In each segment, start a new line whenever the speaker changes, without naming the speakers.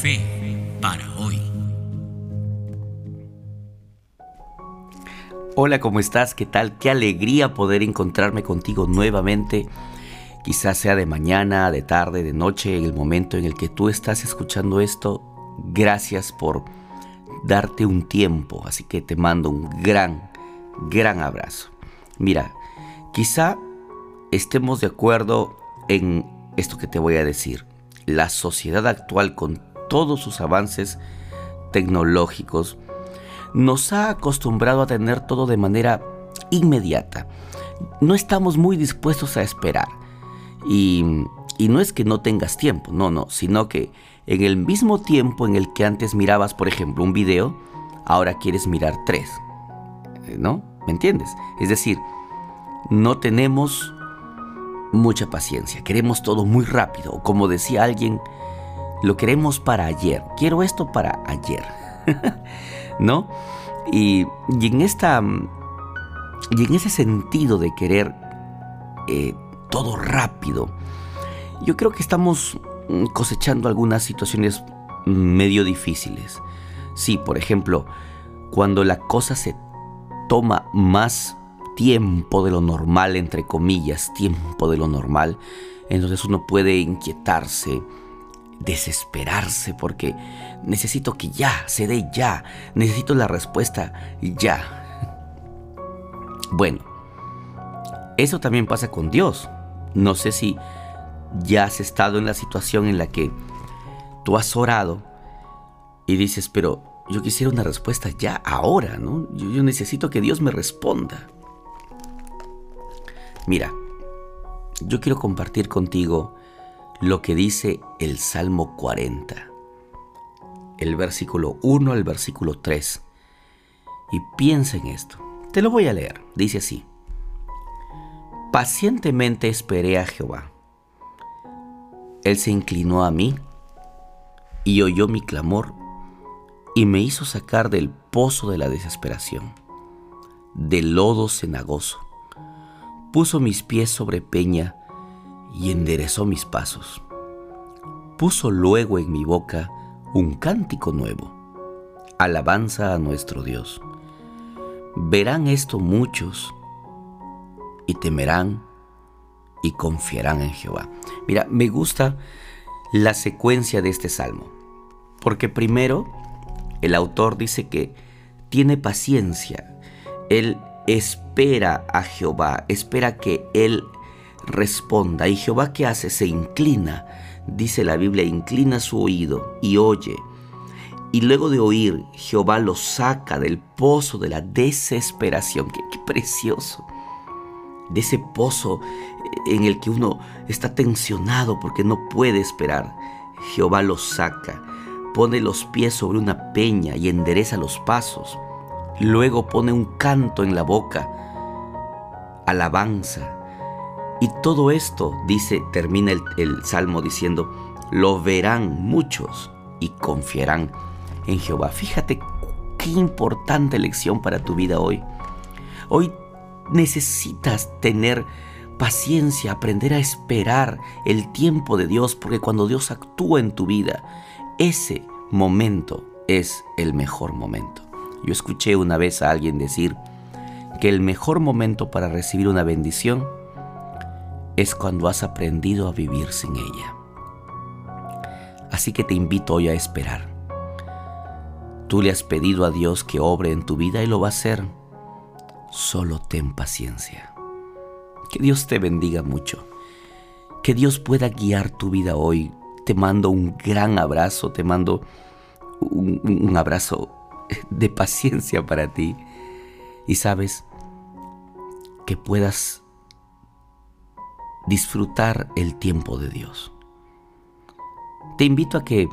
Fe para hoy.
Hola, ¿cómo estás? ¿Qué tal? Qué alegría poder encontrarme contigo nuevamente. Quizás sea de mañana, de tarde, de noche, en el momento en el que tú estás escuchando esto. Gracias por darte un tiempo. Así que te mando un gran, gran abrazo. Mira, quizá estemos de acuerdo en esto que te voy a decir. La sociedad actual con todos sus avances tecnológicos nos ha acostumbrado a tener todo de manera inmediata. No estamos muy dispuestos a esperar. Y, no es que no tengas tiempo, no, no, sino que en el mismo tiempo en el que antes mirabas, por ejemplo, un video, ahora quieres mirar tres. Eh, ¿No? ¿Me entiendes? Es decir, no tenemos mucha paciencia, queremos todo muy rápido. Como decía alguien, lo queremos para ayer. Quiero esto para ayer. ¿No? Y, en esta. Y en ese sentido de querer eh, todo rápido, yo creo que estamos cosechando algunas situaciones medio difíciles. Sí, por ejemplo, cuando la cosa se toma más tiempo de lo normal, entre comillas, tiempo de lo normal, entonces uno puede inquietarse, desesperarse porque necesito que ya, se dé ya, necesito la respuesta ya. Bueno, eso también pasa con Dios. No sé si ya has estado en la situación en la que tú has orado y dices, pero yo quisiera una respuesta ya, ahora, ¿no? Yo, yo necesito que Dios me responda. Mira, yo quiero compartir contigo lo que dice el Salmo 40, el versículo 1 al versículo 3. Y piensa en esto. Te lo voy a leer. Dice así. Pacientemente esperé a Jehová. Él se inclinó a mí y oyó mi clamor y me hizo sacar del pozo de la desesperación, del lodo cenagoso. Puso mis pies sobre peña y enderezó mis pasos. Puso luego en mi boca un cántico nuevo, alabanza a nuestro Dios. Verán esto muchos y temerán y confiarán en Jehová. Mira, me gusta la secuencia de este salmo, porque primero el autor dice que tiene paciencia, él espera a Jehová, espera que él responda. ¿Y Jehová qué hace? Se inclina, dice la Biblia, inclina su oído y oye. Y luego de oír, Jehová lo saca del pozo de la desesperación. Qué, qué precioso. De ese pozo en el que uno está tensionado porque no puede esperar. Jehová lo saca, pone los pies sobre una peña y endereza los pasos. Luego pone un canto en la boca, alabanza, y todo esto, dice, termina el, salmo diciendo, lo verán muchos y confiarán en Jehová. Fíjate qué importante lección para tu vida hoy. Hoy necesitas tener paciencia, aprender a esperar el tiempo de Dios, porque cuando Dios actúa en tu vida, ese momento es el mejor momento. Yo escuché una vez a alguien decir que el mejor momento para recibir una bendición es cuando has aprendido a vivir sin ella. Así que te invito hoy a esperar. Tú le has pedido a Dios que obre en tu vida y lo va a hacer. Solo ten paciencia. Que Dios te bendiga mucho. Que Dios pueda guiar tu vida hoy. Te mando un gran abrazo, te mando un, abrazo de paciencia para ti. Y sabes, que puedas disfrutar el tiempo de Dios. Te invito a que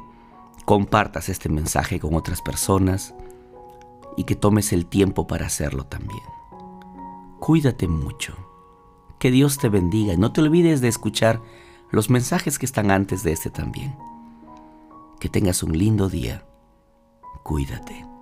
compartas este mensaje con otras personas y que tomes el tiempo para hacerlo también. Cuídate mucho. Que Dios te bendiga y no te olvides de escuchar los mensajes que están antes de este también. Que tengas un lindo día. Cuídate.